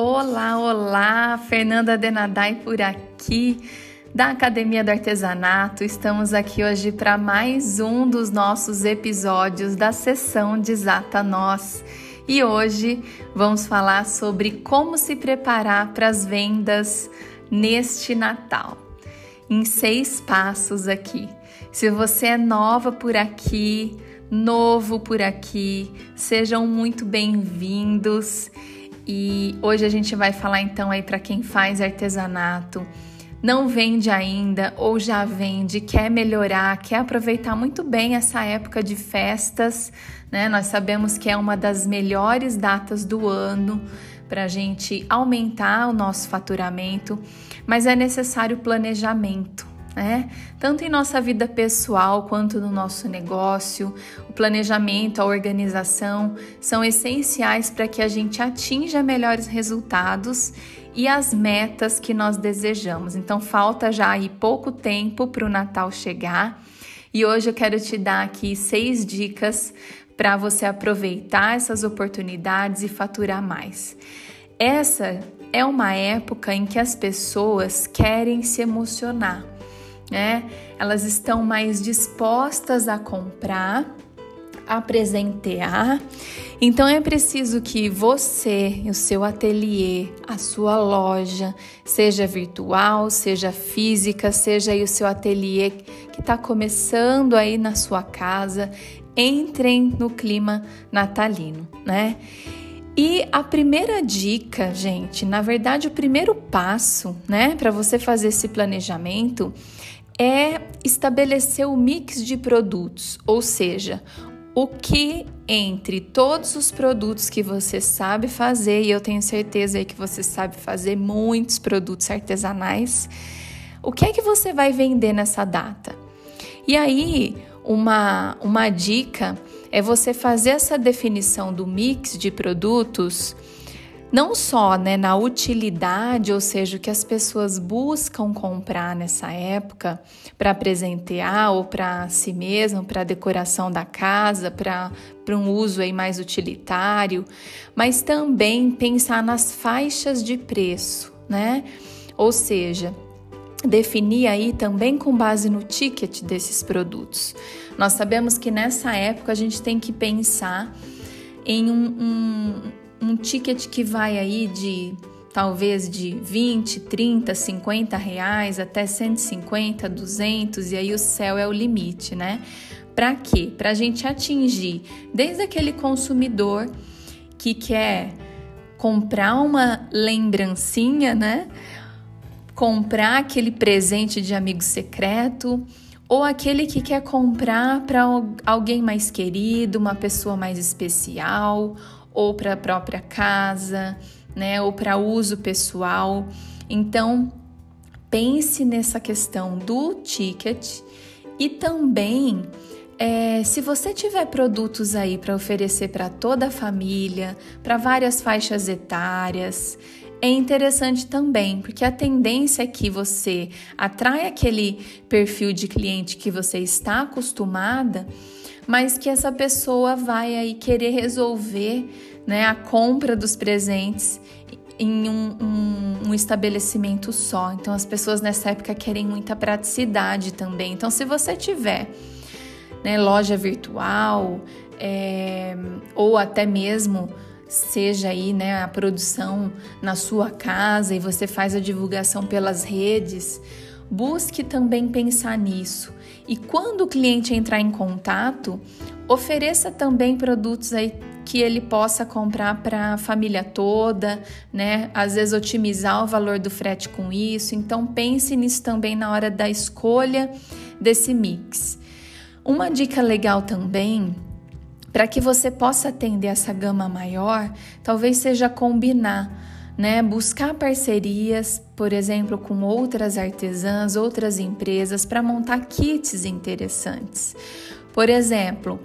Olá, olá! Fernanda Denadai por aqui, da Academia do Artesanato. Estamos aqui hoje para mais um dos nossos episódios da sessão Desata Nós. E hoje vamos falar sobre como se preparar para as vendas neste Natal. Em seis passos aqui. Se você é nova por aqui, novo por aqui, sejam muito bem-vindos. E hoje a gente vai falar então aí para quem faz artesanato, não vende ainda ou já vende, quer melhorar, quer aproveitar muito bem essa época de festas, né? Nós sabemos que é uma das melhores datas do ano para a gente aumentar o nosso faturamento, mas é necessário planejamento né? Tanto em nossa vida pessoal quanto no nosso negócio, o planejamento, a organização são essenciais para que a gente atinja melhores resultados e as metas que nós desejamos. Então, falta já aí pouco tempo para o Natal chegar e hoje eu quero te dar aqui seis dicas para você aproveitar essas oportunidades e faturar mais. Essa é uma época em que as pessoas querem se emocionar né? Elas estão mais dispostas a comprar, a presentear. Então é preciso que você, o seu ateliê, a sua loja, seja virtual, seja física, seja aí o seu ateliê que está começando aí na sua casa, entrem no clima natalino, né? E a primeira dica, gente, na verdade, o primeiro passo, né, para você fazer esse planejamento é estabelecer o mix de produtos, ou seja, o que entre todos os produtos que você sabe fazer, e eu tenho certeza que você sabe fazer muitos produtos artesanais, o que é que você vai vender nessa data? E aí, uma, uma dica é você fazer essa definição do mix de produtos não só né, na utilidade, ou seja, o que as pessoas buscam comprar nessa época para presentear ou para si mesmo, para decoração da casa, para um uso aí mais utilitário, mas também pensar nas faixas de preço, né? Ou seja, definir aí também com base no ticket desses produtos. Nós sabemos que nessa época a gente tem que pensar em um, um um ticket que vai aí de talvez de 20, 30, 50 reais até 150, 200 e aí o céu é o limite, né? Para quê? Para a gente atingir desde aquele consumidor que quer comprar uma lembrancinha, né? Comprar aquele presente de amigo secreto ou aquele que quer comprar para alguém mais querido, uma pessoa mais especial, ou para a própria casa, né, ou para uso pessoal. Então, pense nessa questão do ticket e também é, se você tiver produtos aí para oferecer para toda a família, para várias faixas etárias, é interessante também, porque a tendência é que você atrai aquele perfil de cliente que você está acostumada mas que essa pessoa vai aí querer resolver né, a compra dos presentes em um, um, um, estabelecimento só. Então, as pessoas nessa época querem muita praticidade também. Então, se você tiver né, loja virtual é, ou até mesmo seja aí né, a produção na sua casa e você faz a divulgação pelas redes, busque também pensar nisso. E quando o cliente entrar em contato, ofereça também produtos aí que ele possa comprar para a família toda, né? Às vezes otimizar o valor do frete com isso. Então pense nisso também na hora da escolha desse mix. Uma dica legal também para que você possa atender essa gama maior, talvez seja combinar né? Buscar parcerias, por exemplo, com outras artesãs, outras empresas para montar kits interessantes. Por exemplo,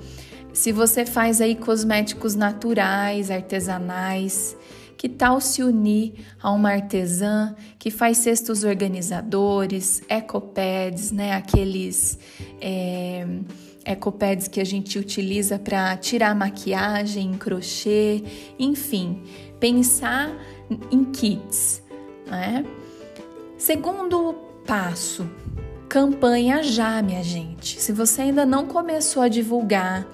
se você faz aí cosméticos naturais, artesanais, que tal se unir a uma artesã que faz cestos organizadores, ecopads, né? Aqueles é, ecopads que a gente utiliza para tirar maquiagem, crochê, enfim, pensar em kits, né? Segundo passo, campanha já, minha gente. Se você ainda não começou a divulgar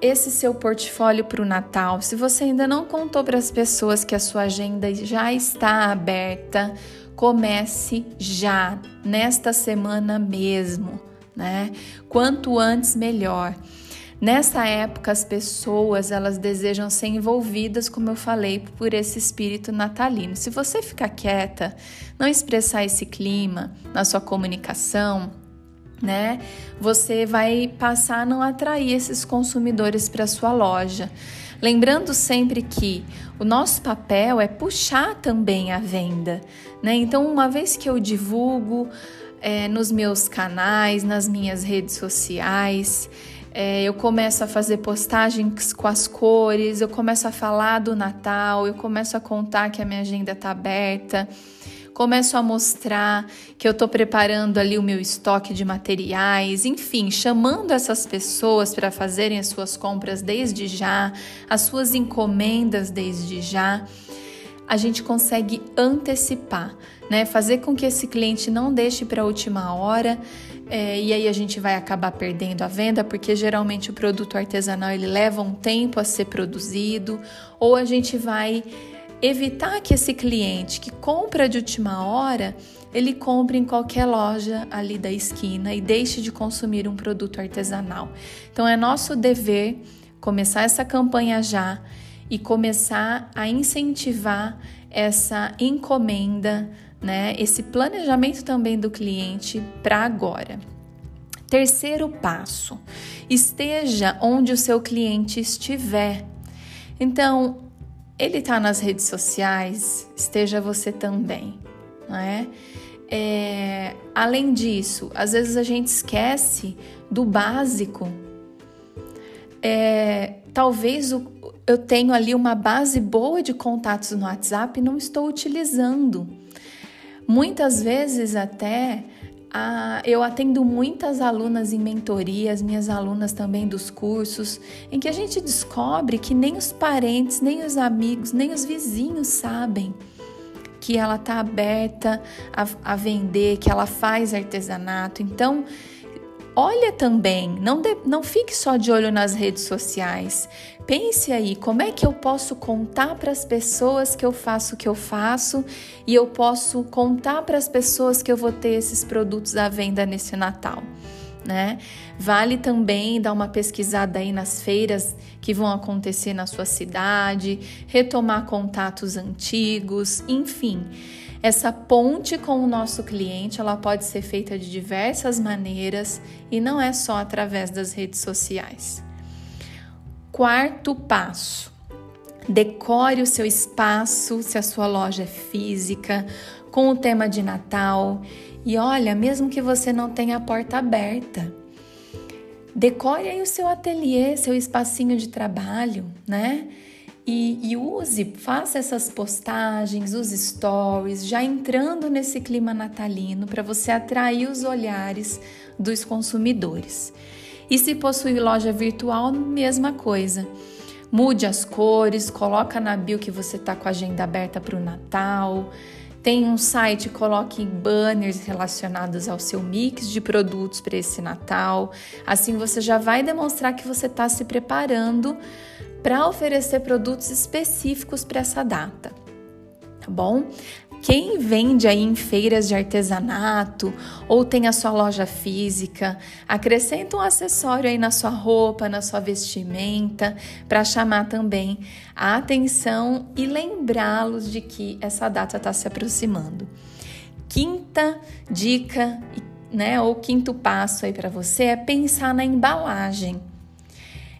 esse seu portfólio para o Natal, se você ainda não contou para as pessoas que a sua agenda já está aberta, comece já, nesta semana mesmo, né? Quanto antes, melhor. Nessa época, as pessoas elas desejam ser envolvidas, como eu falei, por esse espírito natalino. Se você ficar quieta, não expressar esse clima na sua comunicação, né? Você vai passar a não atrair esses consumidores para sua loja. Lembrando sempre que o nosso papel é puxar também a venda, né? Então, uma vez que eu divulgo é, nos meus canais, nas minhas redes sociais, é, eu começo a fazer postagens com as cores, eu começo a falar do Natal, eu começo a contar que a minha agenda está aberta. Começo a mostrar que eu estou preparando ali o meu estoque de materiais, enfim, chamando essas pessoas para fazerem as suas compras desde já, as suas encomendas desde já, a gente consegue antecipar, né? Fazer com que esse cliente não deixe para a última hora. É, e aí a gente vai acabar perdendo a venda porque geralmente o produto artesanal ele leva um tempo a ser produzido ou a gente vai evitar que esse cliente que compra de última hora, ele compre em qualquer loja ali da esquina e deixe de consumir um produto artesanal. Então é nosso dever começar essa campanha já e começar a incentivar essa encomenda, né? Esse planejamento também do cliente para agora. Terceiro passo: esteja onde o seu cliente estiver. Então, ele está nas redes sociais, esteja você também, não é? é? Além disso, às vezes a gente esquece do básico. É, talvez o, eu tenho ali uma base boa de contatos no WhatsApp e não estou utilizando. Muitas vezes até ah, eu atendo muitas alunas em mentorias, minhas alunas também dos cursos, em que a gente descobre que nem os parentes, nem os amigos, nem os vizinhos sabem que ela está aberta a, a vender, que ela faz artesanato. Então, Olha também, não, de, não fique só de olho nas redes sociais. Pense aí, como é que eu posso contar para as pessoas que eu faço o que eu faço e eu posso contar para as pessoas que eu vou ter esses produtos à venda nesse Natal. Né? Vale também dar uma pesquisada aí nas feiras que vão acontecer na sua cidade, retomar contatos antigos, enfim. Essa ponte com o nosso cliente, ela pode ser feita de diversas maneiras e não é só através das redes sociais. Quarto passo: decore o seu espaço, se a sua loja é física, com o tema de Natal. E olha, mesmo que você não tenha a porta aberta, decore aí o seu ateliê, seu espacinho de trabalho, né? E, e, use, faça essas postagens, os stories, já entrando nesse clima natalino para você atrair os olhares dos consumidores. E se possui loja virtual, mesma coisa. Mude as cores, coloca na bio que você está com a agenda aberta para o Natal. Tem um site, coloque banners relacionados ao seu mix de produtos para esse Natal. Assim você já vai demonstrar que você está se preparando para oferecer produtos específicos para essa data. Tá bom? Quem vende aí em feiras de artesanato ou tem a sua loja física, acrescenta um acessório aí na sua roupa, na sua vestimenta, para chamar também a atenção e lembrá-los de que essa data está se aproximando. Quinta dica, né, ou quinto passo aí para você é pensar na embalagem.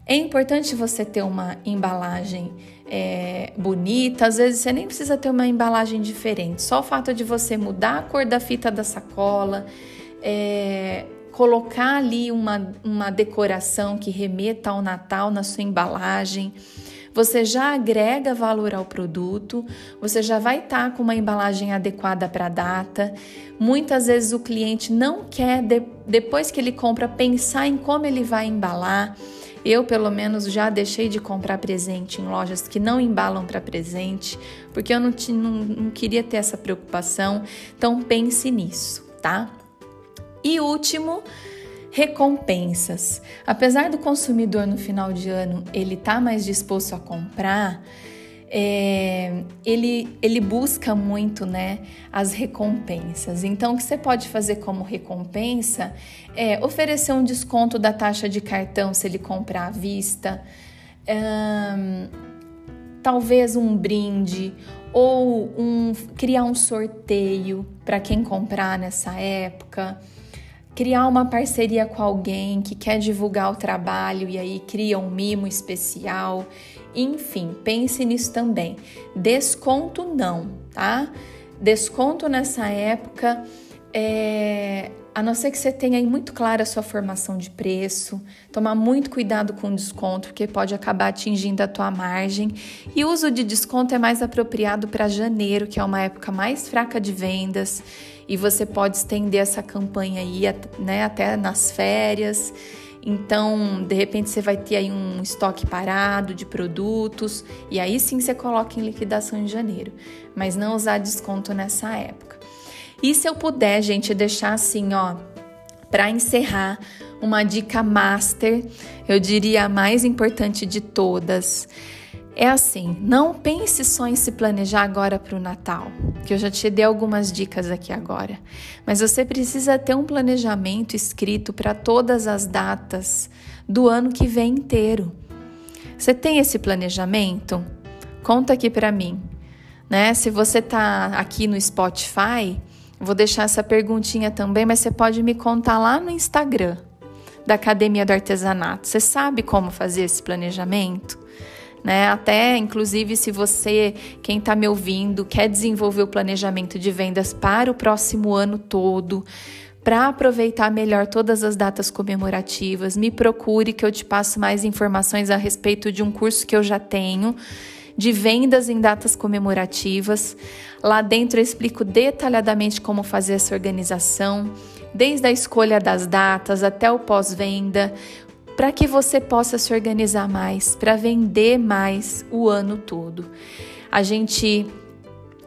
É importante você ter uma embalagem é, bonita, às vezes você nem precisa ter uma embalagem diferente, só o fato de você mudar a cor da fita da sacola, é, colocar ali uma, uma decoração que remeta ao Natal na sua embalagem, você já agrega valor ao produto, você já vai estar tá com uma embalagem adequada para a data. Muitas vezes o cliente não quer, de, depois que ele compra, pensar em como ele vai embalar. Eu, pelo menos, já deixei de comprar presente em lojas que não embalam para presente, porque eu não, não, não queria ter essa preocupação. Então, pense nisso, tá? E último, recompensas. Apesar do consumidor no final de ano ele tá mais disposto a comprar, é, ele, ele busca muito né, as recompensas. Então, o que você pode fazer como recompensa é oferecer um desconto da taxa de cartão se ele comprar à vista, talvez um brinde ou um, criar um sorteio para quem comprar nessa época criar uma parceria com alguém que quer divulgar o trabalho e aí cria um mimo especial. Enfim, pense nisso também. Desconto não, tá? Desconto nessa época é, a não ser que você tenha aí muito clara a sua formação de preço, tomar muito cuidado com o desconto, porque pode acabar atingindo a tua margem. E o uso de desconto é mais apropriado para janeiro, que é uma época mais fraca de vendas, e você pode estender essa campanha aí né, até nas férias. Então, de repente, você vai ter aí um estoque parado de produtos, e aí sim você coloca em liquidação em janeiro, mas não usar desconto nessa época. E se eu puder, gente, deixar assim, ó, para encerrar, uma dica master, eu diria a mais importante de todas. É assim, não pense só em se planejar agora para o Natal, que eu já te dei algumas dicas aqui agora, mas você precisa ter um planejamento escrito para todas as datas do ano que vem inteiro. Você tem esse planejamento? Conta aqui para mim, né? Se você tá aqui no Spotify, Vou deixar essa perguntinha também, mas você pode me contar lá no Instagram da Academia do Artesanato. Você sabe como fazer esse planejamento? Né? Até, inclusive, se você, quem está me ouvindo, quer desenvolver o planejamento de vendas para o próximo ano todo, para aproveitar melhor todas as datas comemorativas, me procure que eu te passo mais informações a respeito de um curso que eu já tenho de vendas em datas comemorativas. Lá dentro eu explico detalhadamente como fazer essa organização, desde a escolha das datas até o pós-venda, para que você possa se organizar mais, para vender mais o ano todo. A gente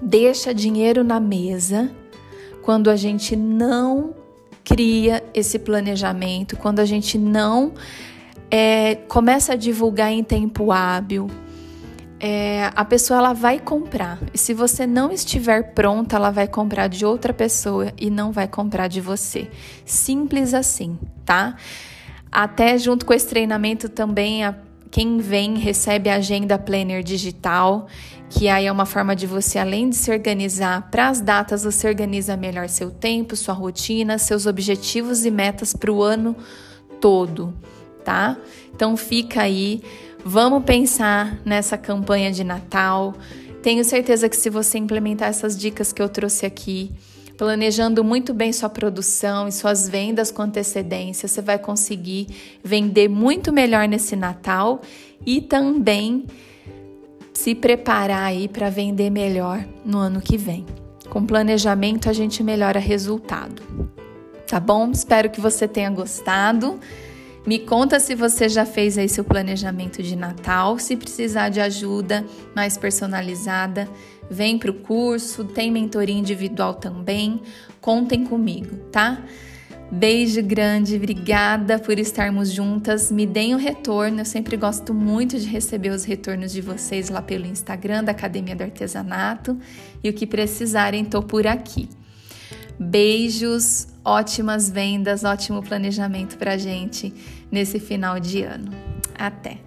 deixa dinheiro na mesa quando a gente não cria esse planejamento, quando a gente não é, começa a divulgar em tempo hábil, é, a pessoa ela vai comprar. E se você não estiver pronta, ela vai comprar de outra pessoa e não vai comprar de você. Simples assim, tá? Até junto com esse treinamento também, a, quem vem recebe a agenda planner digital, que aí é uma forma de você, além de se organizar para as datas, você organiza melhor seu tempo, sua rotina, seus objetivos e metas para o ano todo, tá? Então fica aí. Vamos pensar nessa campanha de Natal. Tenho certeza que se você implementar essas dicas que eu trouxe aqui, planejando muito bem sua produção e suas vendas com antecedência, você vai conseguir vender muito melhor nesse Natal e também se preparar aí para vender melhor no ano que vem. Com planejamento a gente melhora resultado. Tá bom? Espero que você tenha gostado. Me conta se você já fez aí seu planejamento de Natal, se precisar de ajuda mais personalizada, vem para o curso, tem mentoria individual também. Contem comigo, tá? Beijo grande, obrigada por estarmos juntas. Me deem o um retorno, eu sempre gosto muito de receber os retornos de vocês lá pelo Instagram da Academia do Artesanato. E o que precisarem, tô por aqui. Beijos, ótimas vendas, ótimo planejamento para gente nesse final de ano. Até!